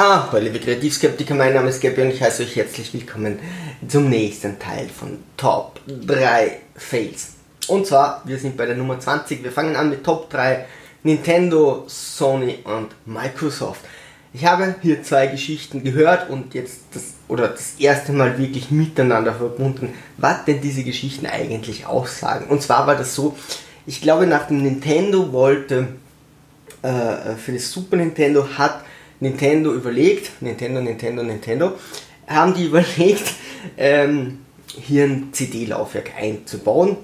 Ah, hallo liebe Kreativskeptiker, mein Name ist Gabi und ich heiße euch herzlich willkommen zum nächsten Teil von Top 3 Fails. Und zwar, wir sind bei der Nummer 20, wir fangen an mit Top 3 Nintendo, Sony und Microsoft. Ich habe hier zwei Geschichten gehört und jetzt das, oder das erste Mal wirklich miteinander verbunden, was denn diese Geschichten eigentlich aussagen. Und zwar war das so, ich glaube nach dem Nintendo wollte, äh, für das Super Nintendo hat Nintendo überlegt, Nintendo, Nintendo, Nintendo, haben die überlegt, ähm, hier ein CD-Laufwerk einzubauen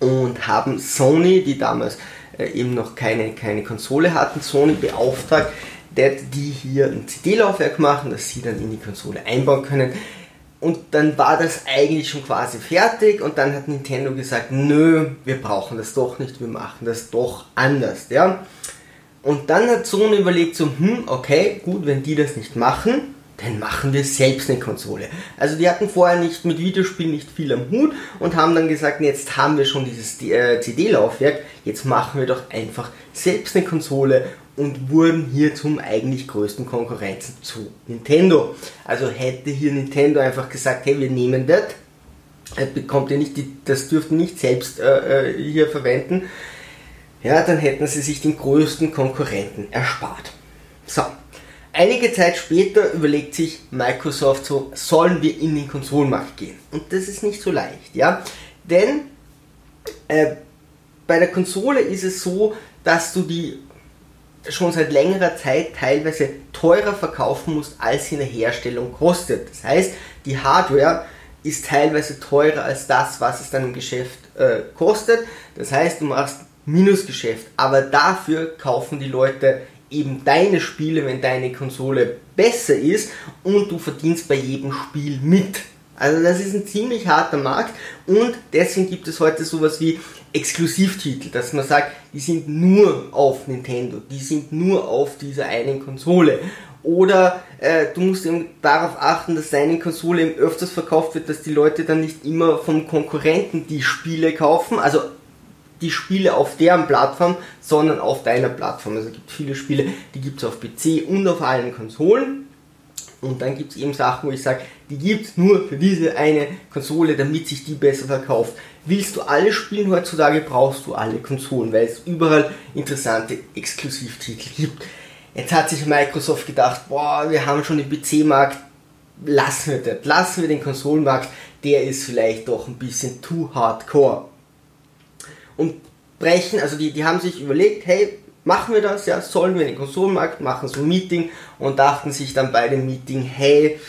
und haben Sony, die damals äh, eben noch keine, keine Konsole hatten, Sony beauftragt, die hier ein CD-Laufwerk machen, das sie dann in die Konsole einbauen können. Und dann war das eigentlich schon quasi fertig und dann hat Nintendo gesagt, nö, wir brauchen das doch nicht, wir machen das doch anders, ja. Und dann hat Sony überlegt so, hm, okay, gut, wenn die das nicht machen, dann machen wir selbst eine Konsole. Also die hatten vorher nicht mit Videospielen nicht viel am Hut und haben dann gesagt, jetzt haben wir schon dieses äh, CD-Laufwerk, jetzt machen wir doch einfach selbst eine Konsole und wurden hier zum eigentlich größten Konkurrenzen zu Nintendo. Also hätte hier Nintendo einfach gesagt, hey, wir nehmen das, bekommt ihr nicht, das dürft ihr nicht selbst äh, äh hier verwenden, ja, dann hätten sie sich den größten Konkurrenten erspart. So, einige Zeit später überlegt sich Microsoft so, sollen wir in den Konsolenmarkt gehen? Und das ist nicht so leicht, ja, denn äh, bei der Konsole ist es so, dass du die schon seit längerer Zeit teilweise teurer verkaufen musst, als sie in der Herstellung kostet. Das heißt, die Hardware ist teilweise teurer als das, was es dann im Geschäft äh, kostet. Das heißt, du machst Minusgeschäft. Aber dafür kaufen die Leute eben deine Spiele, wenn deine Konsole besser ist und du verdienst bei jedem Spiel mit. Also das ist ein ziemlich harter Markt und deswegen gibt es heute sowas wie Exklusivtitel, dass man sagt, die sind nur auf Nintendo, die sind nur auf dieser einen Konsole. Oder äh, du musst eben darauf achten, dass deine Konsole eben öfters verkauft wird, dass die Leute dann nicht immer vom Konkurrenten die Spiele kaufen. Also die Spiele auf deren Plattform, sondern auf deiner Plattform. Also es gibt viele Spiele, die gibt es auf PC und auf allen Konsolen. Und dann gibt es eben Sachen, wo ich sage, die gibt es nur für diese eine Konsole, damit sich die besser verkauft. Willst du alle spielen heutzutage, brauchst du alle Konsolen, weil es überall interessante Exklusivtitel gibt. Jetzt hat sich Microsoft gedacht, boah, wir haben schon den PC-Markt, lassen wir das, lassen wir den Konsolenmarkt, der ist vielleicht doch ein bisschen too hardcore und brechen, also die, die haben sich überlegt, hey, machen wir das, ja, sollen wir den Konsolenmarkt machen, so ein Meeting und dachten sich dann bei dem Meeting, hey,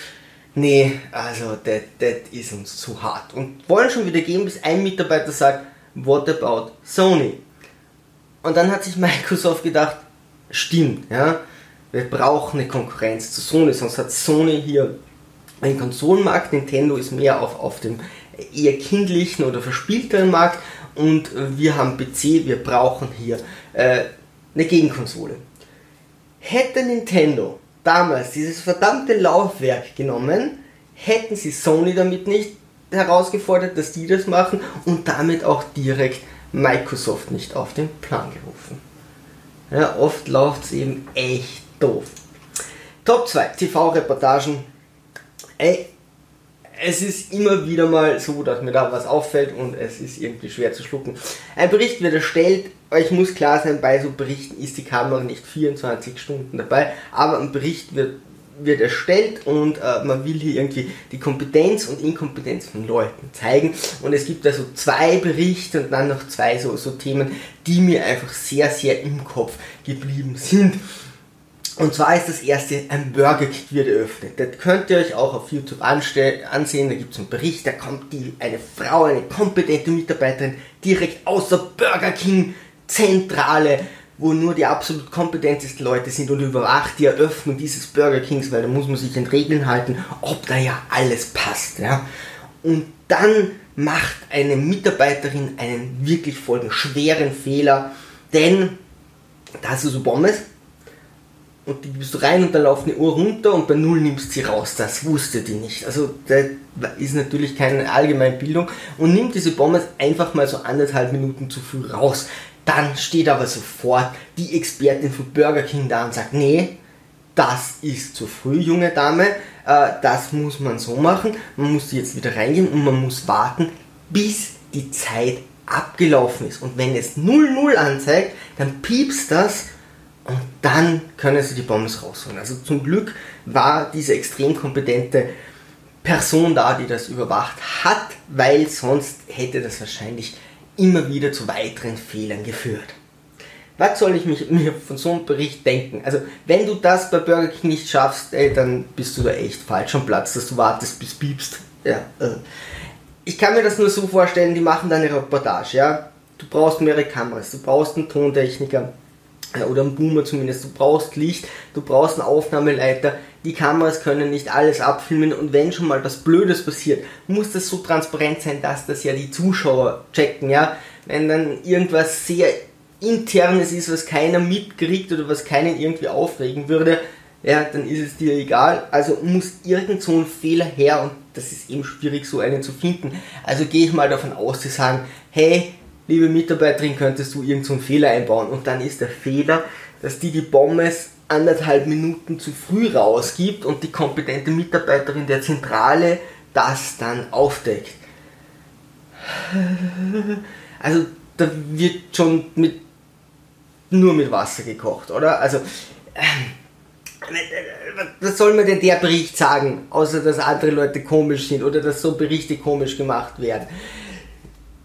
nee, also das ist uns zu hart und wollen schon wieder gehen, bis ein Mitarbeiter sagt, what about Sony? Und dann hat sich Microsoft gedacht, stimmt, ja, wir brauchen eine Konkurrenz zu Sony, sonst hat Sony hier einen Konsolenmarkt, Nintendo ist mehr auf, auf dem eher kindlichen oder verspielteren Markt und äh, wir haben PC, wir brauchen hier äh, eine Gegenkonsole. Hätte Nintendo damals dieses verdammte Laufwerk genommen, hätten sie Sony damit nicht herausgefordert, dass die das machen und damit auch direkt Microsoft nicht auf den Plan gerufen. Ja, oft läuft es eben echt doof. Top 2 TV-Reportagen. Es ist immer wieder mal so, dass mir da was auffällt und es ist irgendwie schwer zu schlucken. Ein Bericht wird erstellt, euch muss klar sein, bei so Berichten ist die Kamera nicht 24 Stunden dabei, aber ein Bericht wird, wird erstellt und äh, man will hier irgendwie die Kompetenz und Inkompetenz von Leuten zeigen. Und es gibt also zwei Berichte und dann noch zwei so, so Themen, die mir einfach sehr, sehr im Kopf geblieben sind. Und zwar ist das erste, ein Burger King wird eröffnet. Das könnt ihr euch auch auf YouTube ansehen. Da gibt es einen Bericht, da kommt die, eine Frau, eine kompetente Mitarbeiterin direkt aus der Burger King Zentrale, wo nur die absolut kompetentesten Leute sind und überwacht die Eröffnung dieses Burger Kings, weil da muss man sich an Regeln halten, ob da ja alles passt. Ja? Und dann macht eine Mitarbeiterin einen wirklich folgenden schweren Fehler, denn da ist so Pommes und die gibst du rein und dann läuft eine Uhr runter und bei Null nimmst du sie raus. Das wusste die nicht. Also das ist natürlich keine allgemeine Bildung und nimmt diese Pommes einfach mal so anderthalb Minuten zu früh raus. Dann steht aber sofort die Expertin von Burger King da und sagt, nee, das ist zu früh, junge Dame, äh, das muss man so machen, man muss jetzt wieder reingehen und man muss warten, bis die Zeit abgelaufen ist. Und wenn es 0-0 anzeigt, dann piepst das und dann können sie die Bombs rausholen. Also zum Glück war diese extrem kompetente Person da, die das überwacht hat, weil sonst hätte das wahrscheinlich immer wieder zu weiteren Fehlern geführt. Was soll ich mich, mir von so einem Bericht denken? Also, wenn du das bei Burger King nicht schaffst, ey, dann bist du da echt falsch am Platz, dass du wartest bis piepst. Ja, äh. Ich kann mir das nur so vorstellen, die machen dann eine Reportage, ja. Du brauchst mehrere Kameras, du brauchst einen Tontechniker, oder einen Boomer zumindest. Du brauchst Licht, du brauchst einen Aufnahmeleiter. Die Kameras können nicht alles abfilmen und wenn schon mal was Blödes passiert, muss das so transparent sein, dass das ja die Zuschauer checken, ja. Wenn dann irgendwas sehr internes ist, was keiner mitkriegt oder was keinen irgendwie aufregen würde, ja, dann ist es dir egal. Also muss irgend so ein Fehler her und das ist eben schwierig, so einen zu finden. Also gehe ich mal davon aus, zu sagen, hey, liebe Mitarbeiterin, könntest du irgendeinen so Fehler einbauen. Und dann ist der Fehler, dass die die Pommes anderthalb Minuten zu früh rausgibt und die kompetente Mitarbeiterin der Zentrale das dann aufdeckt. Also da wird schon mit nur mit Wasser gekocht, oder? Also ähm, was soll mir denn der Bericht sagen, außer dass andere Leute komisch sind oder dass so Berichte komisch gemacht werden?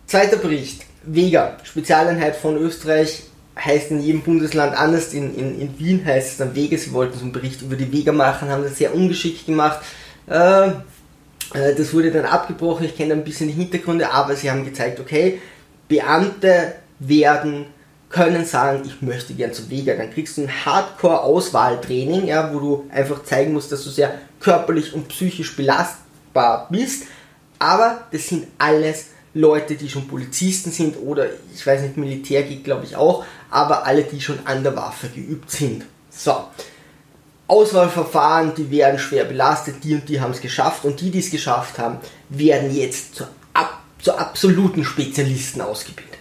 Zweiter Bericht. Vega, Spezialeinheit von Österreich, heißt in jedem Bundesland anders. In, in, in Wien heißt es dann Vega. Sie wollten so einen Bericht über die Vega machen, haben das sehr ungeschickt gemacht. Äh, äh, das wurde dann abgebrochen. Ich kenne ein bisschen die Hintergründe, aber sie haben gezeigt, okay, Beamte werden können sagen, ich möchte gern zu Vega. Dann kriegst du ein Hardcore-Auswahltraining, ja, wo du einfach zeigen musst, dass du sehr körperlich und psychisch belastbar bist. Aber das sind alles Leute, die schon Polizisten sind oder ich weiß nicht, Militär geht glaube ich auch, aber alle, die schon an der Waffe geübt sind. So. Auswahlverfahren, die werden schwer belastet, die und die haben es geschafft und die, die es geschafft haben, werden jetzt zu, ab, zu absoluten Spezialisten ausgebildet.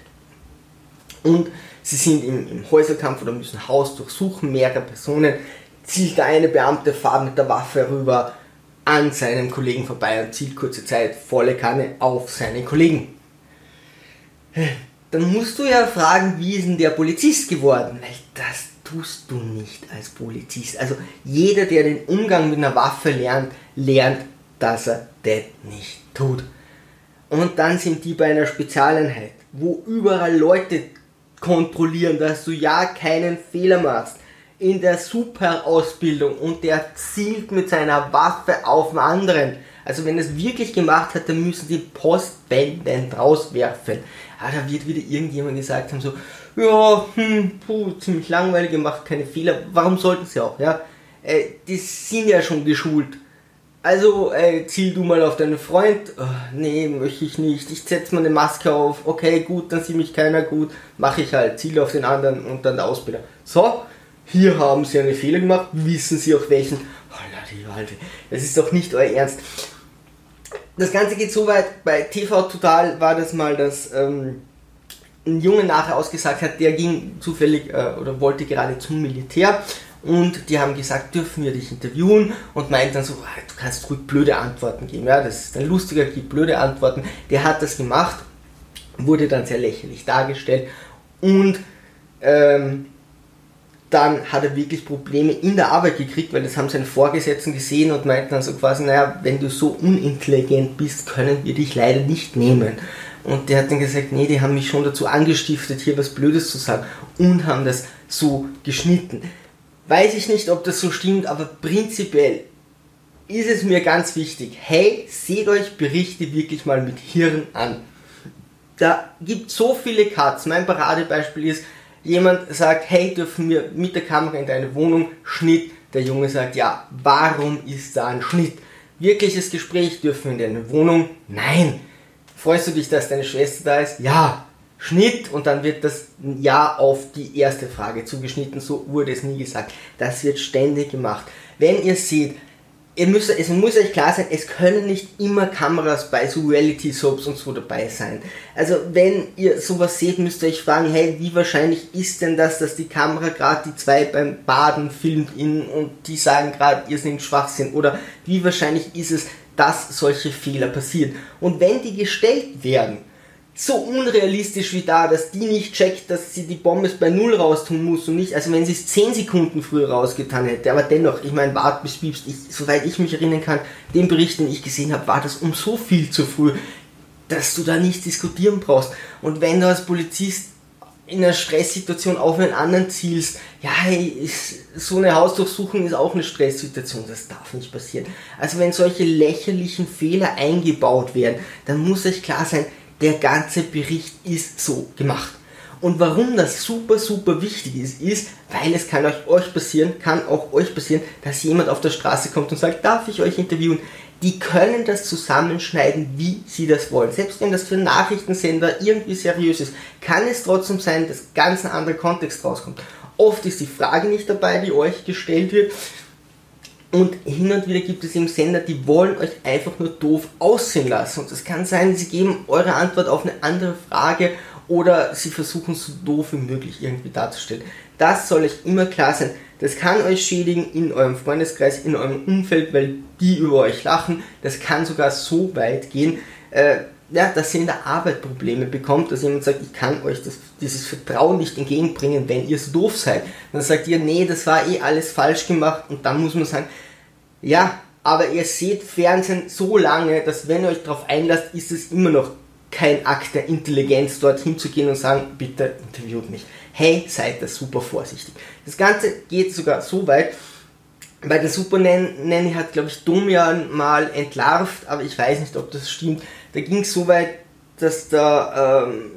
Und sie sind im, im Häuserkampf oder müssen Haus durchsuchen, mehrere Personen, zielt der eine Beamte, fahrt mit der Waffe rüber, an seinem Kollegen vorbei und zielt kurze Zeit volle Kanne auf seinen Kollegen. Dann musst du ja fragen, wie ist denn der Polizist geworden? Weil das tust du nicht als Polizist. Also jeder, der den Umgang mit einer Waffe lernt, lernt, dass er das nicht tut. Und dann sind die bei einer Spezialeinheit, wo überall Leute kontrollieren, dass du ja keinen Fehler machst in der Superausbildung und der zielt mit seiner Waffe auf den anderen. Also wenn es wirklich gemacht hat, dann müssen die postwendend rauswerfen. Aber da wird wieder irgendjemand gesagt haben, so, ja, hm, puh, ziemlich langweilig gemacht, keine Fehler. Warum sollten sie auch, ja? Äh, die sind ja schon geschult. Also, äh, ziel du mal auf deinen Freund. Oh, nee, möchte ich nicht. Ich setze mal eine Maske auf. Okay, gut, dann sieht mich keiner gut. Mache ich halt. Ziel auf den anderen und dann der Ausbilder. So, hier haben sie einen Fehler gemacht, wissen sie auch welchen. Das ist doch nicht euer Ernst. Das Ganze geht so weit, bei TV Total war das mal, dass ähm, ein Junge nachher ausgesagt hat, der ging zufällig äh, oder wollte gerade zum Militär und die haben gesagt, dürfen wir dich interviewen und meint dann so, ah, du kannst ruhig blöde Antworten geben. Ja, das ist ein lustiger, gibt blöde Antworten. Der hat das gemacht, wurde dann sehr lächerlich dargestellt und ähm, dann hat er wirklich Probleme in der Arbeit gekriegt, weil das haben seine Vorgesetzten gesehen und meinten dann so quasi, naja, wenn du so unintelligent bist, können wir dich leider nicht nehmen. Und der hat dann gesagt, nee, die haben mich schon dazu angestiftet, hier was Blödes zu sagen und haben das so geschnitten. Weiß ich nicht, ob das so stimmt, aber prinzipiell ist es mir ganz wichtig, hey, seht euch Berichte wirklich mal mit Hirn an. Da gibt so viele Cuts. Mein Paradebeispiel ist, Jemand sagt, hey, dürfen wir mit der Kamera in deine Wohnung? Schnitt. Der Junge sagt, ja, warum ist da ein Schnitt? Wirkliches Gespräch, dürfen wir in deine Wohnung? Nein. Freust du dich, dass deine Schwester da ist? Ja. Schnitt und dann wird das Ja auf die erste Frage zugeschnitten. So wurde es nie gesagt. Das wird ständig gemacht. Wenn ihr seht, ihr müsst, es muss euch klar sein, es können nicht immer Kameras bei so Reality-Soaps und so dabei sein. Also wenn ihr sowas seht, müsst ihr euch fragen, hey, wie wahrscheinlich ist denn das, dass die Kamera gerade die zwei beim Baden filmt in, und die sagen gerade, ihr seid Schwachsinn? Oder wie wahrscheinlich ist es, dass solche Fehler passieren? Und wenn die gestellt werden, so unrealistisch wie da, dass die nicht checkt, dass sie die Bombe bei Null raustun muss und nicht, also wenn sie es 10 Sekunden früher rausgetan hätte, aber dennoch, ich meine, wart bis piepst, ich, soweit ich mich erinnern kann, den Bericht, den ich gesehen habe, war das um so viel zu früh, dass du da nicht diskutieren brauchst. Und wenn du als Polizist in einer Stresssituation auf einen anderen zielst, ja, so eine Hausdurchsuchung ist auch eine Stresssituation, das darf nicht passieren. Also wenn solche lächerlichen Fehler eingebaut werden, dann muss euch klar sein, der ganze Bericht ist so gemacht. Und warum das super, super wichtig ist, ist, weil es kann euch, euch passieren, kann auch euch passieren, dass jemand auf der Straße kommt und sagt, darf ich euch interviewen? Die können das zusammenschneiden, wie sie das wollen. Selbst wenn das für Nachrichtensender irgendwie seriös ist, kann es trotzdem sein, dass ganz ein anderer Kontext rauskommt. Oft ist die Frage nicht dabei, die euch gestellt wird, und hin und wieder gibt es eben Sender, die wollen euch einfach nur doof aussehen lassen. Und es kann sein, sie geben eure Antwort auf eine andere Frage oder sie versuchen so doof wie möglich irgendwie darzustellen. Das soll euch immer klar sein. Das kann euch schädigen in eurem Freundeskreis, in eurem Umfeld, weil die über euch lachen. Das kann sogar so weit gehen, äh, ja, dass ihr in der Arbeit Probleme bekommt, dass jemand sagt, ich kann euch das, dieses Vertrauen nicht entgegenbringen, wenn ihr so doof seid. Dann sagt ihr, nee, das war eh alles falsch gemacht und dann muss man sagen, ja, aber ihr seht Fernsehen so lange, dass wenn ihr euch darauf einlasst, ist es immer noch kein Akt der Intelligenz, dorthin zu gehen und sagen, bitte interviewt mich. Hey, seid da super vorsichtig. Das Ganze geht sogar so weit, weil der Super Nanny hat, glaube ich, Domian mal entlarvt, aber ich weiß nicht, ob das stimmt. Da ging es so weit, dass da ähm,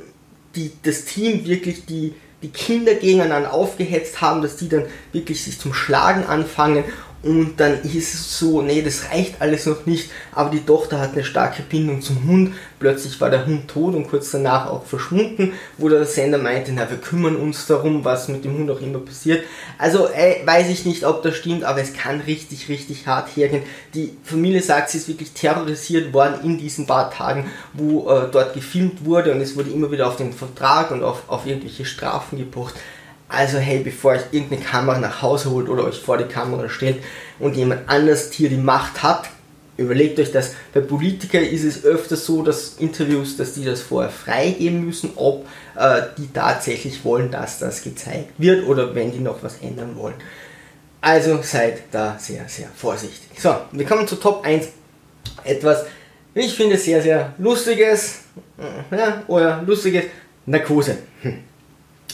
die, das Team wirklich die, die Kinder gegeneinander aufgehetzt haben, dass die dann wirklich sich zum Schlagen anfangen und dann ist es so, nee, das reicht alles noch nicht, aber die Tochter hat eine starke Bindung zum Hund. Plötzlich war der Hund tot und kurz danach auch verschwunden, wo der Sender meinte, na, wir kümmern uns darum, was mit dem Hund auch immer passiert. Also äh, weiß ich nicht, ob das stimmt, aber es kann richtig, richtig hart hergehen. Die Familie sagt, sie ist wirklich terrorisiert worden in diesen paar Tagen, wo äh, dort gefilmt wurde und es wurde immer wieder auf den Vertrag und auf, auf irgendwelche Strafen gepocht. Also hey, bevor euch irgendeine Kamera nach Hause holt oder euch vor die Kamera stellt und jemand anders hier die Macht hat, überlegt euch das. Bei Politikern ist es öfter so, dass Interviews, dass die das vorher freigeben müssen, ob äh, die tatsächlich wollen, dass das gezeigt wird oder wenn die noch was ändern wollen. Also seid da sehr, sehr vorsichtig. So, wir kommen zu Top 1. Etwas, ich finde, sehr, sehr lustiges, äh, ja, oder lustiges Narkose. Hm.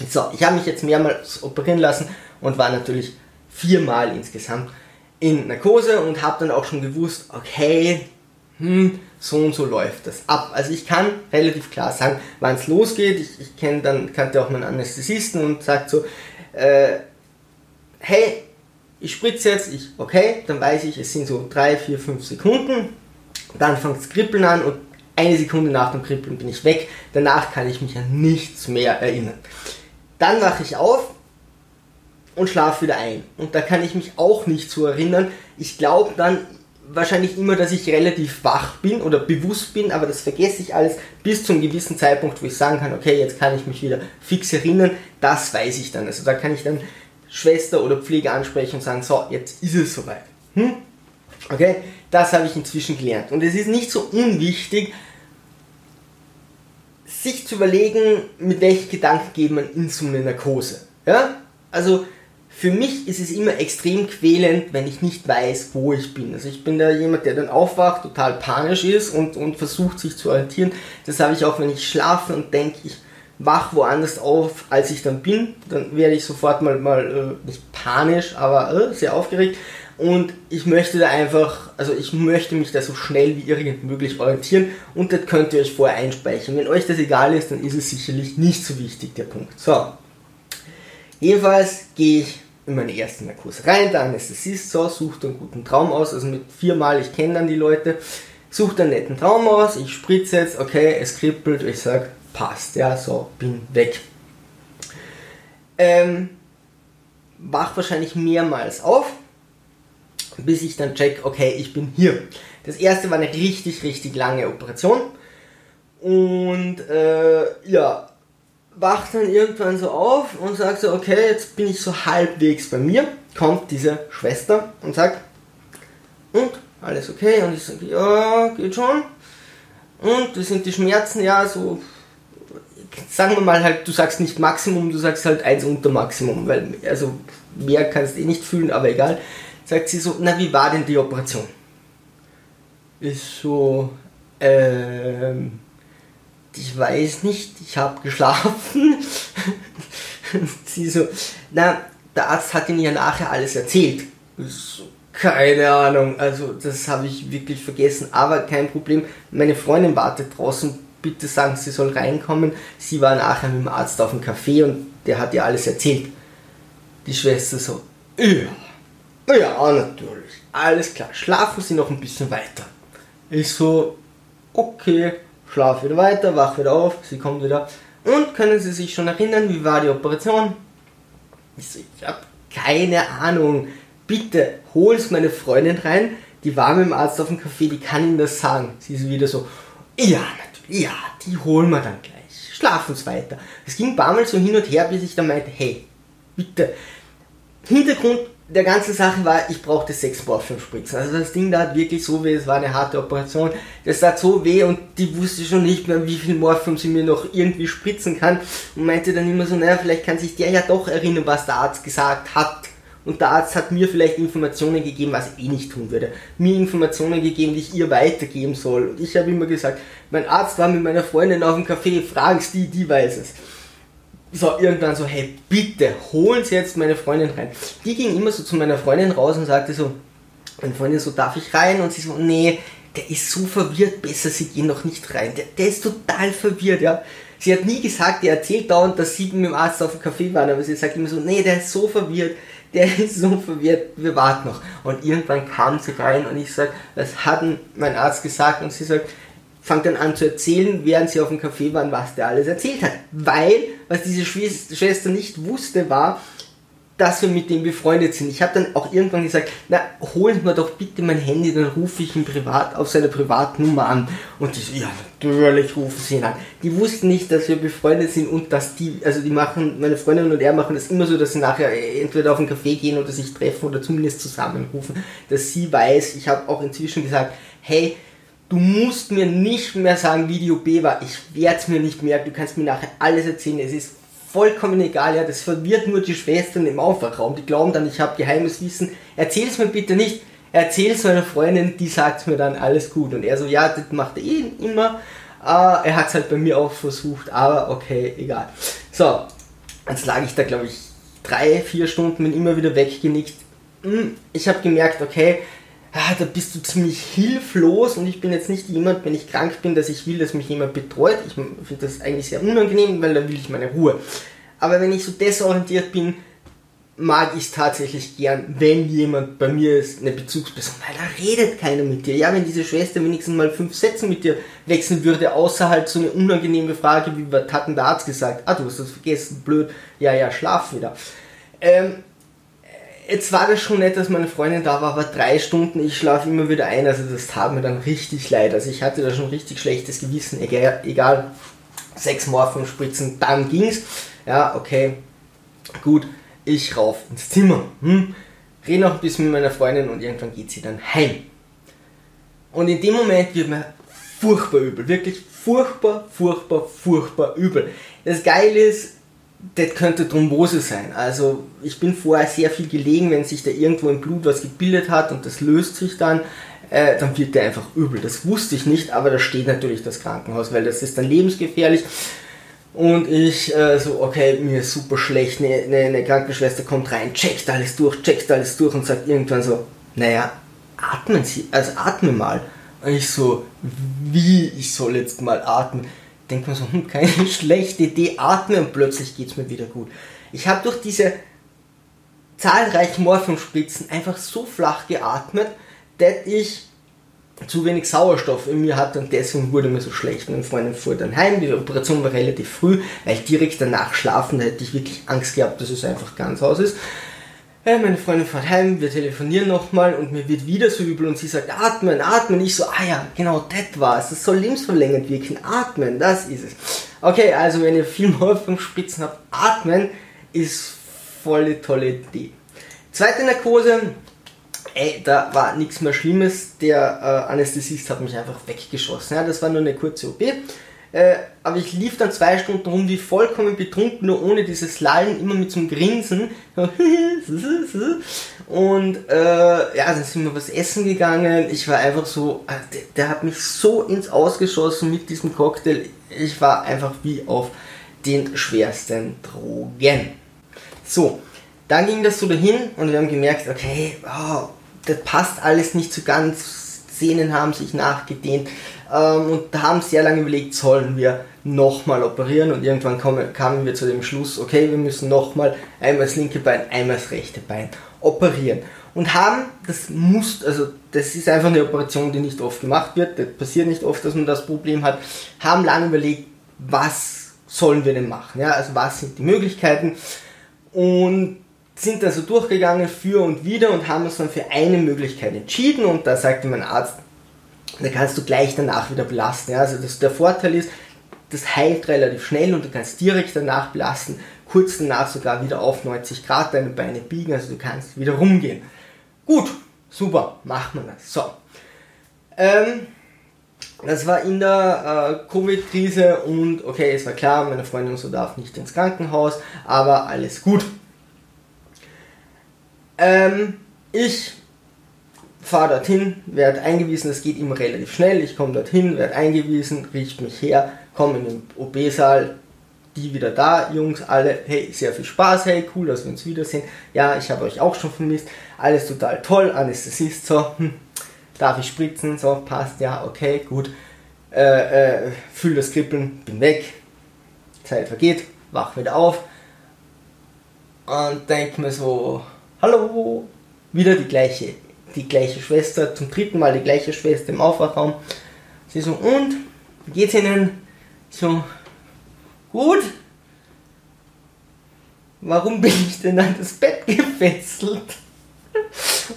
So, ich habe mich jetzt mehrmals operieren lassen und war natürlich viermal insgesamt in Narkose und habe dann auch schon gewusst, okay, hm, so und so läuft das ab. Also ich kann relativ klar sagen, wann es losgeht. Ich, ich kenne dann kannte auch meinen Anästhesisten und sagt so, äh, hey, ich spritze jetzt, ich, okay, dann weiß ich, es sind so 3, 4, 5 Sekunden, dann fängt es kribbeln an und eine Sekunde nach dem Kribbeln bin ich weg. Danach kann ich mich an nichts mehr erinnern. Dann wache ich auf und schlafe wieder ein. Und da kann ich mich auch nicht so erinnern. Ich glaube dann wahrscheinlich immer, dass ich relativ wach bin oder bewusst bin, aber das vergesse ich alles bis zu einem gewissen Zeitpunkt, wo ich sagen kann, okay, jetzt kann ich mich wieder fix erinnern. Das weiß ich dann. Also da kann ich dann Schwester oder Pflege ansprechen und sagen, so, jetzt ist es soweit. Hm? Okay, das habe ich inzwischen gelernt. Und es ist nicht so unwichtig, sich zu überlegen, mit welchen Gedanken geht man in so eine Narkose. Ja? Also für mich ist es immer extrem quälend, wenn ich nicht weiß, wo ich bin. Also ich bin da jemand, der dann aufwacht, total panisch ist und, und versucht sich zu orientieren. Das habe ich auch, wenn ich schlafe und denke, ich wach woanders auf, als ich dann bin. Dann werde ich sofort mal, mal äh, nicht panisch, aber äh, sehr aufgeregt. Und ich möchte da einfach, also ich möchte mich da so schnell wie irgend möglich orientieren und das könnt ihr euch vorher einspeichern. Wenn euch das egal ist, dann ist es sicherlich nicht so wichtig, der Punkt. So. Jedenfalls gehe ich in meinen ersten Kurs rein, der Anästhesist so, sucht einen guten Traum aus, also mit viermal, ich kenne dann die Leute, sucht einen netten Traum aus, ich spritze jetzt, okay, es kribbelt, ich sage, passt, ja, so, bin weg. Ähm, wach wahrscheinlich mehrmals auf, bis ich dann check, okay, ich bin hier. Das erste war eine richtig, richtig lange Operation. Und äh, ja, wacht dann irgendwann so auf und sagt so, okay, jetzt bin ich so halbwegs bei mir. Kommt diese Schwester und sagt, und alles okay? Und ich sage, ja, geht schon. Und wie sind die Schmerzen? Ja, so, sagen wir mal halt, du sagst nicht Maximum, du sagst halt eins unter Maximum, weil, also mehr kannst du eh nicht fühlen, aber egal. Sagt sie so, na, wie war denn die Operation? Ist so, ähm, ich weiß nicht, ich habe geschlafen. sie so, na, der Arzt hat ihnen ja nachher alles erzählt. So, keine Ahnung, also das habe ich wirklich vergessen, aber kein Problem. Meine Freundin wartet draußen, bitte sagen, sie soll reinkommen. Sie war nachher mit dem Arzt auf dem Café und der hat ihr alles erzählt. Die Schwester so, ja, ja, natürlich, alles klar, schlafen Sie noch ein bisschen weiter. Ich so, okay, schlaf wieder weiter, wach wieder auf, sie kommt wieder. Und können Sie sich schon erinnern, wie war die Operation? Ich so, ich habe keine Ahnung. Bitte, holst meine Freundin rein, die war mit dem Arzt auf dem Café, die kann Ihnen das sagen. Sie ist wieder so, ja, natürlich, ja, die holen wir dann gleich. Schlafen Sie weiter. Es ging ein paar Mal so hin und her, bis ich dann meinte, hey, bitte. Hintergrund der ganzen Sache war, ich brauchte sechs Morphium-Spritzen. Also das Ding da hat wirklich so weh, es war eine harte Operation. Das tat so weh und die wusste schon nicht mehr, wie viel Morphium sie mir noch irgendwie spritzen kann. Und meinte dann immer so, naja, vielleicht kann sich der ja doch erinnern, was der Arzt gesagt hat. Und der Arzt hat mir vielleicht Informationen gegeben, was ich eh nicht tun würde. Mir Informationen gegeben, die ich ihr weitergeben soll. Und ich habe immer gesagt, mein Arzt war mit meiner Freundin auf dem Café, fragst die, die weiß es so irgendwann so, hey, bitte, holen Sie jetzt meine Freundin rein. Die ging immer so zu meiner Freundin raus und sagte so, meine Freundin so, darf ich rein? Und sie so, nee, der ist so verwirrt, besser, Sie gehen noch nicht rein. Der, der ist total verwirrt, ja. Sie hat nie gesagt, er erzählt dauernd, dass sie mit dem Arzt auf dem Café waren, aber sie sagt immer so, nee, der ist so verwirrt, der ist so verwirrt, wir warten noch. Und irgendwann kam sie rein und ich sag, das hat mein Arzt gesagt und sie sagt, fangt dann an zu erzählen, während sie auf dem Café waren, was der alles erzählt hat. Weil, was diese Schwester nicht wusste, war, dass wir mit dem befreundet sind. Ich habe dann auch irgendwann gesagt, na, holen wir doch bitte mein Handy, dann rufe ich ihn privat auf seine Privatnummer an. Und die so, ja, natürlich rufen sie ihn an. Die wussten nicht, dass wir befreundet sind und dass die, also die machen, meine Freundin und er machen das immer so, dass sie nachher entweder auf einen Café gehen oder sich treffen oder zumindest zusammenrufen, dass sie weiß, ich habe auch inzwischen gesagt, hey, du musst mir nicht mehr sagen, wie die OP war. Ich werde es mir nicht merken. Du kannst mir nachher alles erzählen. Es ist vollkommen egal. Ja, das verwirrt nur die Schwestern im Aufwachraum. Die glauben dann, ich habe geheimes Wissen. Erzähl es mir bitte nicht. Erzähl es meiner Freundin, die sagt mir dann alles gut. Und er so, ja, das macht er eh immer. Uh, er hat es halt bei mir auch versucht, aber okay, egal. So, jetzt lag ich da, glaube ich, drei, vier Stunden, bin immer wieder weggenickt. Hm, ich habe gemerkt, okay, ah, da bist du ziemlich hilflos und ich bin jetzt nicht jemand, wenn ich krank bin, dass ich will, dass mich jemand betreut. Ich finde das eigentlich sehr unangenehm, weil da will ich meine Ruhe. Aber wenn ich so desorientiert bin, mag ich es tatsächlich gern, wenn jemand bei mir ist, eine Bezugsperson, weil da redet keiner mit dir. Ja, wenn diese Schwester wenigstens mal fünf Sätze mit dir wechseln würde, außer halt so eine unangenehme Frage, wie was hat denn der Arzt gesagt? Ah, du hast das vergessen, blöd. Ja, ja, schlaf wieder. Ähm, jetzt war das schon nett, dass meine Freundin da war, aber drei Stunden, ich schlafe immer wieder ein, also das tat mir dann richtig leid. Also ich hatte da schon richtig schlechtes Gewissen, egal, egal sechs Morphenspritzen, dann ging's. Ja, okay, gut, ich rauf ins Zimmer. Hm? Rede noch ein bisschen mit meiner Freundin und irgendwann geht sie dann heim. Und in dem Moment wird mir furchtbar übel, wirklich furchtbar, furchtbar, furchtbar übel. Das Geile ist, das könnte Thrombose sein. Also ich bin vorher sehr viel gelegen, wenn sich da irgendwo im Blut was gebildet hat und das löst sich dann, äh, dann wird der einfach übel. Das wusste ich nicht, aber da steht natürlich das Krankenhaus, weil das ist dann lebensgefährlich. Und ich äh, so, okay, mir ist super schlecht, eine, eine, eine Krankenschwester kommt rein, checkt alles durch, checkt alles durch und sagt irgendwann so, naja, atmen Sie, also atme mal. Und ich so, wie, ich soll jetzt mal atmen denkt man so, hm, keine schlechte Idee, atme und plötzlich geht es mir wieder gut. Ich habe durch diese zahlreichen Morphiumspritzen einfach so flach geatmet, dass ich zu wenig Sauerstoff in mir hatte und deswegen wurde mir so schlecht. Meine Freundin fuhr dann heim, die Operation war relativ früh, weil direkt danach schlafen, da hätte ich wirklich Angst gehabt, dass es einfach ganz aus ist. Hey, meine Freundin fährt heim, wir telefonieren nochmal und mir wird wieder so übel und sie sagt, atmen, atmen. Ich so, ah ja, genau, das war's. Das soll lebensverlängernd wirken. Atmen, das ist es. Okay, also wenn ihr viel Morphium-Spritzen habt, atmen ist volle tolle Idee. Zweite Narkose, ey, da war nichts mehr Schlimmes. Der äh, Anästhesist hat mich einfach weggeschossen. Ja, das war nur eine kurze OP. Äh, aber ich lief dann zwei Stunden rum wie vollkommen betrunken, nur ohne dieses Lallen, immer mit so einem Grinsen. Und äh, ja, dann sind wir was essen gegangen. Ich war einfach so, äh, der, der, hat mich so ins Ausgeschossen mit diesem Cocktail. Ich war einfach wie auf den schwersten Drogen. So, dann ging das so dahin und wir haben gemerkt, okay, oh, das passt alles nicht so ganz. Szenen haben sich nachgedehnt ähm, und haben sehr lange überlegt, sollen wir nochmal operieren? Und irgendwann kamen, kamen wir zu dem Schluss, okay, wir müssen nochmal einmal das linke Bein, einmal das rechte Bein operieren. Und haben, das muss, also das ist einfach eine Operation, die nicht oft gemacht wird, das passiert nicht oft, dass man das Problem hat, haben lange überlegt, was sollen wir denn machen, ja, also was sind die Möglichkeiten? Und sind also durchgegangen für und wieder und haben uns dann für eine Möglichkeit entschieden. Und da sagte mein Arzt, da kannst du gleich danach wieder belasten. Ja? Also das, der Vorteil ist, das heilt relativ schnell und du kannst direkt danach belasten, kurz danach sogar wieder auf 90 Grad deine Beine biegen, also du kannst wieder rumgehen. Gut, super, machen wir das. So. Ähm, das war in der äh, Covid-Krise und okay, es war klar, meine Freundin so darf nicht ins Krankenhaus, aber alles gut. Ähm, ich fahre dorthin, werde eingewiesen, das geht immer relativ schnell, ich komme dorthin, werde eingewiesen, riecht mich her, komme in den OB-Saal, die wieder da, Jungs, alle, hey, sehr viel Spaß, hey, cool, dass wir uns wiedersehen, ja, ich habe euch auch schon vermisst, alles total toll, Anästhesist, so, hm, darf ich spritzen, so, passt, ja, okay, gut, äh, äh, fühl das Kribbeln, bin weg, Zeit vergeht, wach wieder auf und denke mir so, hallo, wieder die gleiche die gleiche Schwester, zum dritten Mal die gleiche Schwester im Aufwachraum. Sie so, und? Geht's Ihnen? So, gut. Warum bin ich denn an das Bett gefesselt?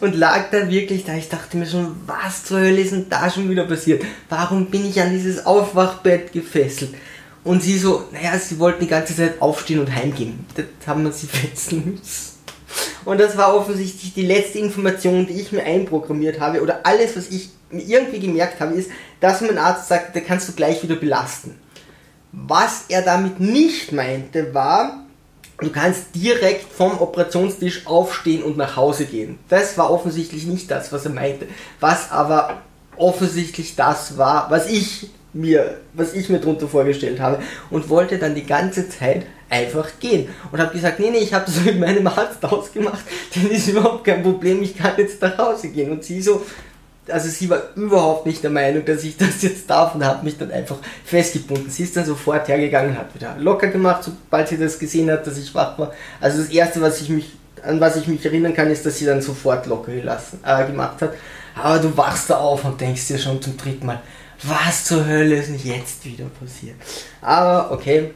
Und lag da wirklich da. Ich dachte mir schon, was zur Hölle ist denn da schon wieder passiert? Warum bin ich an dieses Aufwachbett gefesselt? Und sie so, naja, sie wollten die ganze Zeit aufstehen und heimgehen. Das haben wir sie fesseln müssen. Und das war offensichtlich die letzte Information, die ich mir einprogrammiert habe. Oder alles, was ich mir irgendwie gemerkt habe, ist, dass mein Arzt sagt, da kannst du gleich wieder belasten. Was er damit nicht meinte, war, du kannst direkt vom Operationstisch aufstehen und nach Hause gehen. Das war offensichtlich nicht das, was er meinte. Was aber offensichtlich das war, was ich mir, was ich mir darunter vorgestellt habe und wollte dann die ganze Zeit einfach gehen und habe gesagt, nee, nee, ich habe das mit meinem Arzt ausgemacht, dann ist überhaupt kein Problem, ich kann jetzt nach Hause gehen und sie so, also sie war überhaupt nicht der Meinung, dass ich das jetzt darf und hat mich dann einfach festgebunden. Sie ist dann sofort hergegangen, hat wieder locker gemacht, sobald sie das gesehen hat, dass ich wach war. Also das erste, was ich mich, an was ich mich erinnern kann, ist, dass sie dann sofort locker gelassen, äh, gemacht hat. Aber du wachst da auf und denkst dir schon zum dritten Mal, was zur Hölle ist denn jetzt wieder passiert? Aber okay,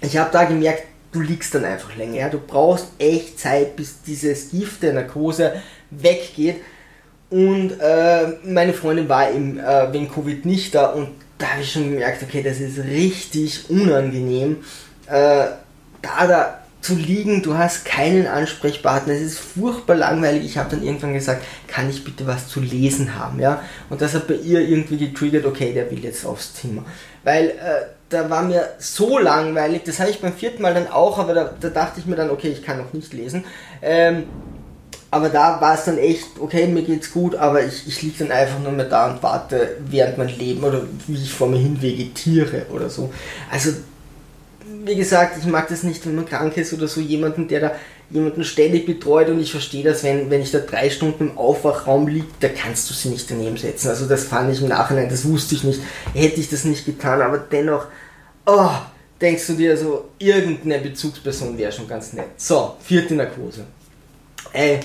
ich habe da gemerkt, du liegst dann einfach länger. Ja? Du brauchst echt Zeit, bis dieses Gift der Narkose weggeht. Und äh, meine Freundin war eben äh, wegen Covid nicht da und da habe ich schon gemerkt, okay, das ist richtig unangenehm. Äh, da da zu liegen, du hast keinen Ansprechpartner, es ist furchtbar langweilig. Ich habe dann irgendwann gesagt, kann ich bitte was zu lesen haben, ja? Und das hat bei ihr irgendwie getriggert, okay, der will jetzt aufs Zimmer. Weil äh, da war mir so langweilig, das habe ich beim vierten Mal dann auch, aber da, da, dachte ich mir dann, okay, ich kann noch nicht lesen. Ähm, aber da war es dann echt, okay, mir geht's gut, aber ich, ich liege dann einfach nur mehr da und warte, während mein Leben oder wie ich vor mir hin vegetiere oder so. Also wie gesagt, ich mag das nicht, wenn man krank ist oder so, jemanden, der da jemanden ständig betreut und ich verstehe das, wenn, wenn ich da drei Stunden im Aufwachraum liege, da kannst du sie nicht daneben setzen. Also das fand ich im Nachhinein, das wusste ich nicht, hätte ich das nicht getan, aber dennoch, oh, denkst du dir so, irgendeine Bezugsperson wäre schon ganz nett. So, vierte Narkose. Äh,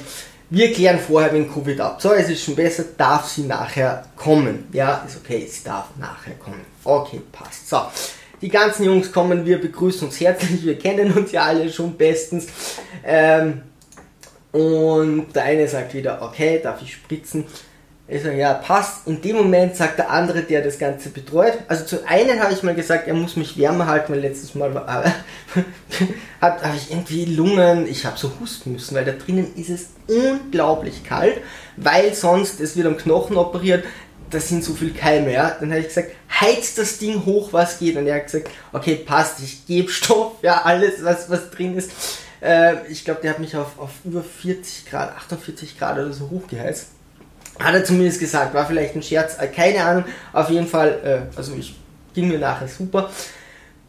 wir klären vorher den Covid ab. So, es ist schon besser, darf sie nachher kommen. Ja, ist okay, sie darf nachher kommen. Okay, passt. So, die ganzen Jungs kommen, wir begrüßen uns herzlich, wir kennen uns ja alle schon bestens. Ähm, Und der eine sagt wieder, okay, darf ich spritzen? Ich sage, ja, passt. In dem Moment sagt der andere, der das Ganze betreut. Also zu einen habe ich mal gesagt, er muss mich wärmer halten, weil letztes Mal war, äh, habe ich irgendwie Lungen, ich habe so husten müssen, weil da drinnen ist es unglaublich kalt, weil sonst, es wird am Knochen operiert, da sind so viel Keime, ja. Dann habe ich gesagt, heizt das Ding hoch, was geht. Und er hat gesagt, okay, passt, ich gebe Stoff, ja, alles, was, was drin ist. Äh, ich glaube, der hat mich auf, auf über 40 Grad, 48 Grad oder so hochgeheizt. Hat er zumindest gesagt, war vielleicht ein Scherz, äh, keine Ahnung. Auf jeden Fall, äh, also ich ging mir nachher super.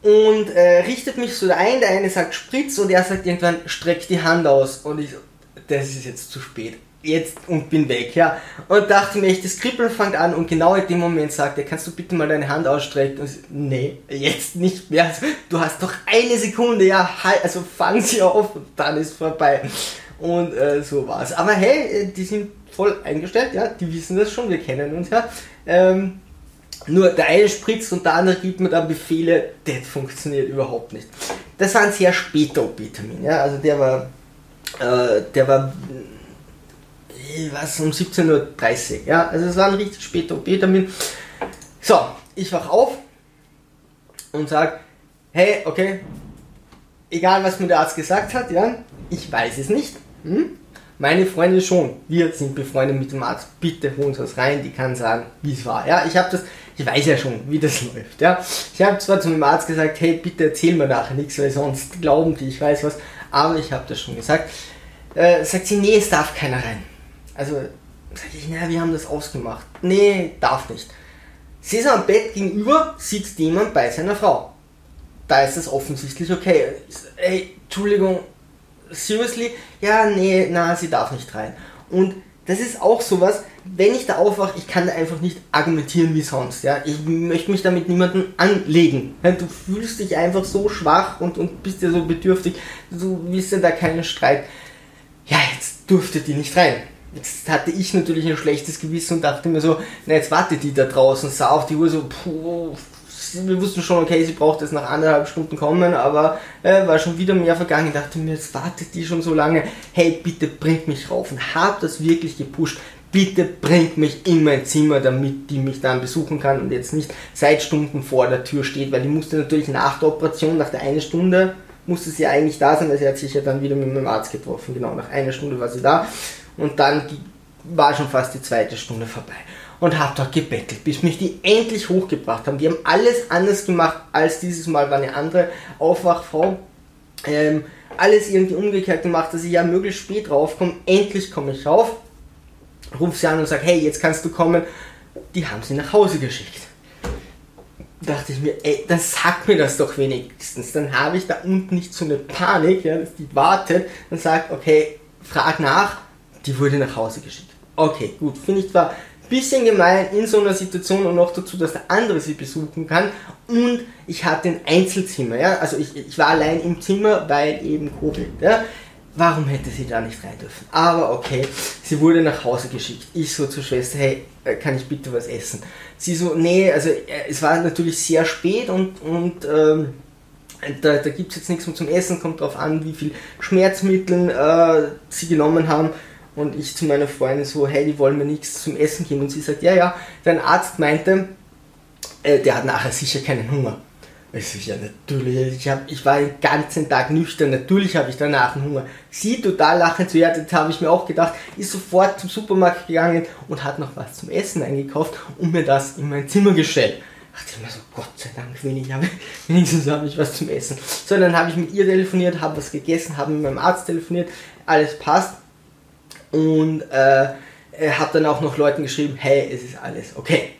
Und äh, richtet mich so ein, der eine sagt Spritz und er sagt irgendwann, streck die Hand aus. Und ich das ist jetzt zu spät. Jetzt und bin weg, ja. Und dachte mir, echt, das Kribbeln fängt an und genau in dem Moment sagt er, kannst du bitte mal deine Hand ausstrecken? Und ich, nee, jetzt nicht mehr. Also, du hast doch eine Sekunde, ja, halt, also fang sie auf und dann ist vorbei. Und äh, so war's. Aber hey, äh, die sind voll eingestellt, ja, die wissen das schon, wir kennen uns ja. Ähm, nur der eine spritzt und der andere gibt mir dann Befehle, das funktioniert überhaupt nicht. Das war ein sehr später OP-Termin, ja, also der war, äh, der war, was, um 17.30 Uhr, ja, also es war ein richtig später OP-Termin. So, ich wach auf und sag, hey, okay, egal was mir der Arzt gesagt hat, ja, ich weiß es nicht, hm? Meine Freundin schon. Wir sind befreundet mit dem Arzt. Bitte holen Sie uns rein. Die kann sagen, wie es war. Ja, ich habe das, ich weiß ja schon, wie das läuft. Ja, ich habe zwar zu dem Arzt gesagt, hey, bitte erzähl mir nachher nichts, weil sonst glauben die, ich weiß was. Aber ich habe das schon gesagt. Äh, sagt sie, nee, es darf keiner rein. Also sage ich, naja, wir haben das ausgemacht. Nee, darf nicht. Sie ist am Bett gegenüber, sitzt jemand bei seiner Frau. Da ist das offensichtlich okay. Ey, Entschuldigung, seriously, ja, nee, na, sie darf nicht rein. Und das ist auch sowas, wenn ich da aufwache, ich kann da einfach nicht argumentieren wie sonst. Ja? Ich möchte mich damit niemanden anlegen. Du fühlst dich einfach so schwach und, und bist dir so bedürftig, du willst ja da keinen Streit. Ja, jetzt durfte die nicht rein. Jetzt hatte ich natürlich ein schlechtes Gewissen und dachte mir so, na jetzt wartet die da draußen, sah auf die Uhr so, puh, wir wussten schon, okay, sie braucht jetzt nach anderthalb Stunden kommen, aber äh, war schon wieder mehr vergangen. Ich dachte mir, jetzt wartet die schon so lange. Hey, bitte bringt mich rauf und hab das wirklich gepusht. Bitte bringt mich in mein Zimmer, damit die mich dann besuchen kann und jetzt nicht seit Stunden vor der Tür steht, weil die musste natürlich nach der Operation, nach der eine Stunde, musste sie eigentlich da sein, weil sie hat sich ja dann wieder mit meinem Arzt getroffen. Genau, nach einer Stunde war sie da und dann war schon fast die zweite Stunde vorbei und habe dort gebettelt, bis mich die endlich hochgebracht haben. Die haben alles anders gemacht als dieses Mal war eine andere Aufwachfrau. Ähm, alles irgendwie umgekehrt gemacht, dass ich ja möglichst spät raufkomme. Endlich komme ich rauf, rufe sie an und sage, hey, jetzt kannst du kommen. Die haben sie nach Hause geschickt. Dachte ich mir, ey, dann sag mir das doch wenigstens. Dann habe ich da unten nicht so eine Panik, ja, dass die wartet und sagt, okay, frag nach, die wurde nach Hause geschickt. Okay, gut, finde ich zwar bisschen gemein in so einer Situation und noch dazu, dass der andere sie besuchen kann. Und ich hatte ein Einzelzimmer, ja. Also ich, ich war allein im Zimmer, weil eben Covid, ja. Warum hätte sie da nicht rein dürfen? Aber okay, sie wurde nach Hause geschickt. Ich so zur Schwester, hey, äh, kann ich bitte was essen? Sie so, nee, also äh, es war natürlich sehr spät und, und ähm, da, da gibt es jetzt nichts mehr zum Essen, kommt darauf an, wie viel Schmerzmittel äh, sie genommen haben. Und ich zu meiner Freundin so, hey, die wollen mir nichts zum Essen geben. Und sie sagt, ja, ja, dein Arzt meinte, äh, der hat nachher sicher keinen Hunger. Ich so, ja, natürlich, ich, hab, ich war den ganzen Tag nüchtern, natürlich habe ich danach einen Hunger. Sie total lachend zu ihr, das habe ich mir auch gedacht, ist sofort zum Supermarkt gegangen und hat noch was zum Essen eingekauft und mir das in mein Zimmer gestellt. Dachte ich mir so, Gott sei Dank, wenigstens habe ich was zum Essen. So, dann habe ich mit ihr telefoniert, habe was gegessen, habe mit meinem Arzt telefoniert, alles passt und äh, habe dann auch noch Leuten geschrieben, hey, es ist alles okay.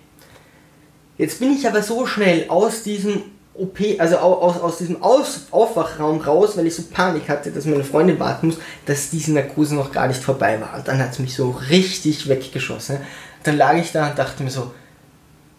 Jetzt bin ich aber so schnell aus diesem OP, also aus, aus diesem aus Aufwachraum raus, weil ich so Panik hatte, dass meine Freundin warten muss, dass diese Narkose noch gar nicht vorbei war. Und dann hat es mich so richtig weggeschossen. Dann lag ich da und dachte mir so,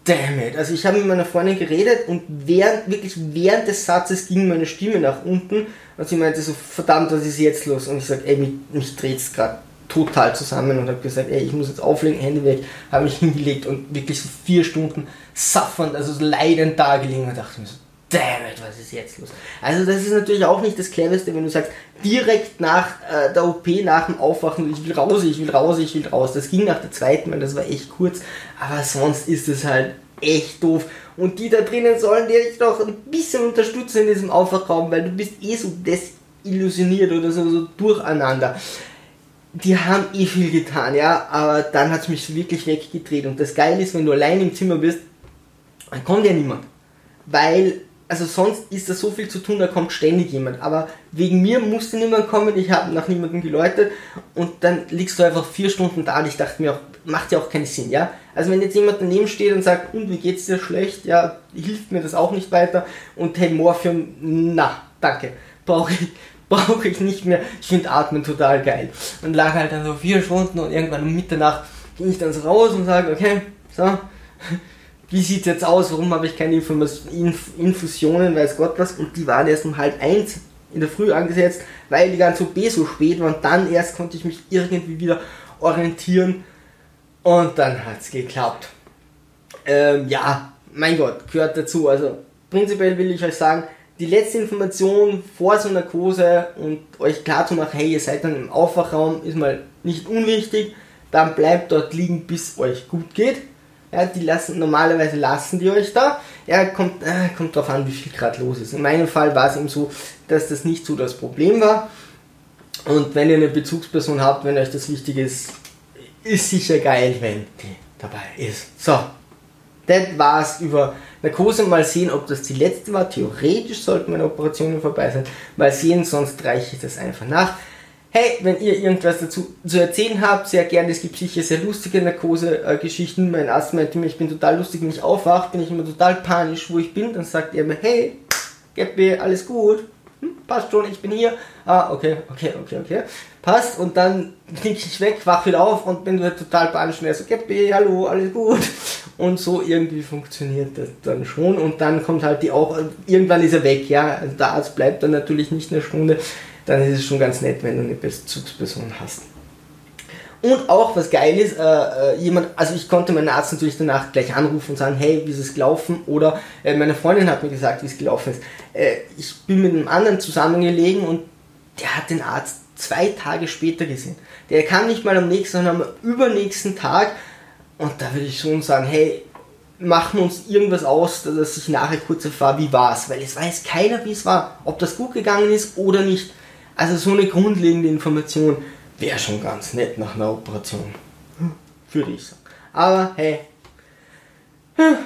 damn it. Also ich habe mit meiner Freundin geredet und während, wirklich während des Satzes ging meine Stimme nach unten und sie meinte so, verdammt, was ist jetzt los? Und ich sage, ey, mich, mich es gerade total zusammen und habe gesagt, ey, ich muss jetzt auflegen, Hände weg, habe mich hingelegt und wirklich so vier Stunden suffernd, also so leidend da gelegen und dachte mir so, damn it, was ist jetzt los? Also das ist natürlich auch nicht das Cleverste, wenn du sagst, direkt nach äh, der OP, nach dem Aufwachen, ich will raus, ich will raus, ich will raus. Das ging nach der zweiten, weil das war echt kurz, aber sonst ist es halt echt doof. Und die da drinnen sollen dich doch ein bisschen unterstützen in diesem Aufwachraum, weil du bist eh so desillusioniert oder so, so durcheinander. Die haben eh viel getan, ja, aber dann hat es mich wirklich weggedreht. Und das Geile ist, wenn du allein im Zimmer bist, dann kommt ja niemand. Weil also sonst ist da so viel zu tun, da kommt ständig jemand. Aber wegen mir musste niemand kommen, ich habe nach niemandem geläutet und dann liegst du einfach vier Stunden da und ich dachte mir auch, macht ja auch keinen Sinn, ja? Also wenn jetzt jemand daneben steht und sagt, und wie geht's dir schlecht, ja, hilft mir das auch nicht weiter und hey, Morphium, na, danke, brauche ich, brauche ich nicht mehr, ich finde Atmen total geil. Und lag halt dann so vier Stunden und irgendwann um Mitternacht ging ich dann so raus und sage, okay, so, wie sieht es jetzt aus, warum habe ich keine Inf Infusionen, weiß Gott was, und die waren erst um halb eins in der Früh angesetzt, weil die ganze OP so spät war und dann erst konnte ich mich irgendwie wieder orientieren und dann hat es geklappt. Ähm, ja, mein Gott, gehört dazu. Also prinzipiell will ich euch sagen, die letzte Information vor so einer Narkose und euch klar zu machen, hey, ihr seid dann im Aufwachraum, ist mal nicht unwichtig. Dann bleibt dort liegen, bis euch gut geht. Ja, die lassen, normalerweise lassen die euch da. Ja, kommt, äh, kommt drauf an, wie viel Grad los ist. In meinem Fall war es eben so, dass das nicht so das Problem war. Und wenn ihr eine Bezugsperson habt, wenn euch das wichtig ist, ist sicher geil, wenn die dabei ist. So, das war's über Narkose. Mal sehen, ob das die letzte war. Theoretisch sollten meine Operationen vorbei sein. Mal sehen, sonst reiche ich das einfach nach. Hey, wenn ihr irgendwas dazu zu erzählen habt, sehr gerne. Es gibt sicher sehr lustige Narkose-Geschichten. Mein Arzt meinte mir, ich bin total lustig, wenn ich aufwache, bin ich immer total panisch, wo ich bin. Dann sagt er mir, hey, Geppi, alles gut. Hm, passt schon, ich bin hier. Ah, okay, okay, okay, okay. Passt. Und dann knick ich weg, wach wieder auf und bin total panisch. Er so, Geppi, hallo, alles gut. Und so irgendwie funktioniert das dann schon. Und dann kommt halt die auch, irgendwann ist er weg, ja. Also der Arzt bleibt dann natürlich nicht eine Stunde dann ist es schon ganz nett, wenn du eine Bezugsperson hast. Und auch was geil ist, äh, äh, jemand, also ich konnte meinen Arzt natürlich danach gleich anrufen und sagen, hey, wie ist es gelaufen? Oder äh, meine Freundin hat mir gesagt, wie es gelaufen ist. Äh, ich bin mit einem anderen zusammengelegen und der hat den Arzt zwei Tage später gesehen. Der kam nicht mal am nächsten, sondern am übernächsten Tag. Und da würde ich schon sagen, hey, machen wir uns irgendwas aus, dass ich nachher kurz erfahre, wie war es. Weil es weiß keiner, wie es war. Ob das gut gegangen ist oder nicht. Also so eine grundlegende Information wäre schon ganz nett nach einer Operation. Würde ich sagen. Aber hey,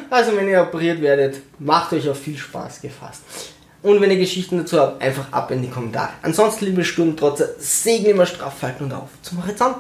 also wenn ihr operiert werdet, macht euch auf viel Spaß gefasst. Und wenn ihr Geschichten dazu habt, einfach ab in die Kommentare. Ansonsten, liebe Sturmtrotzer, Segen immer straff halten und auf zum Horizont.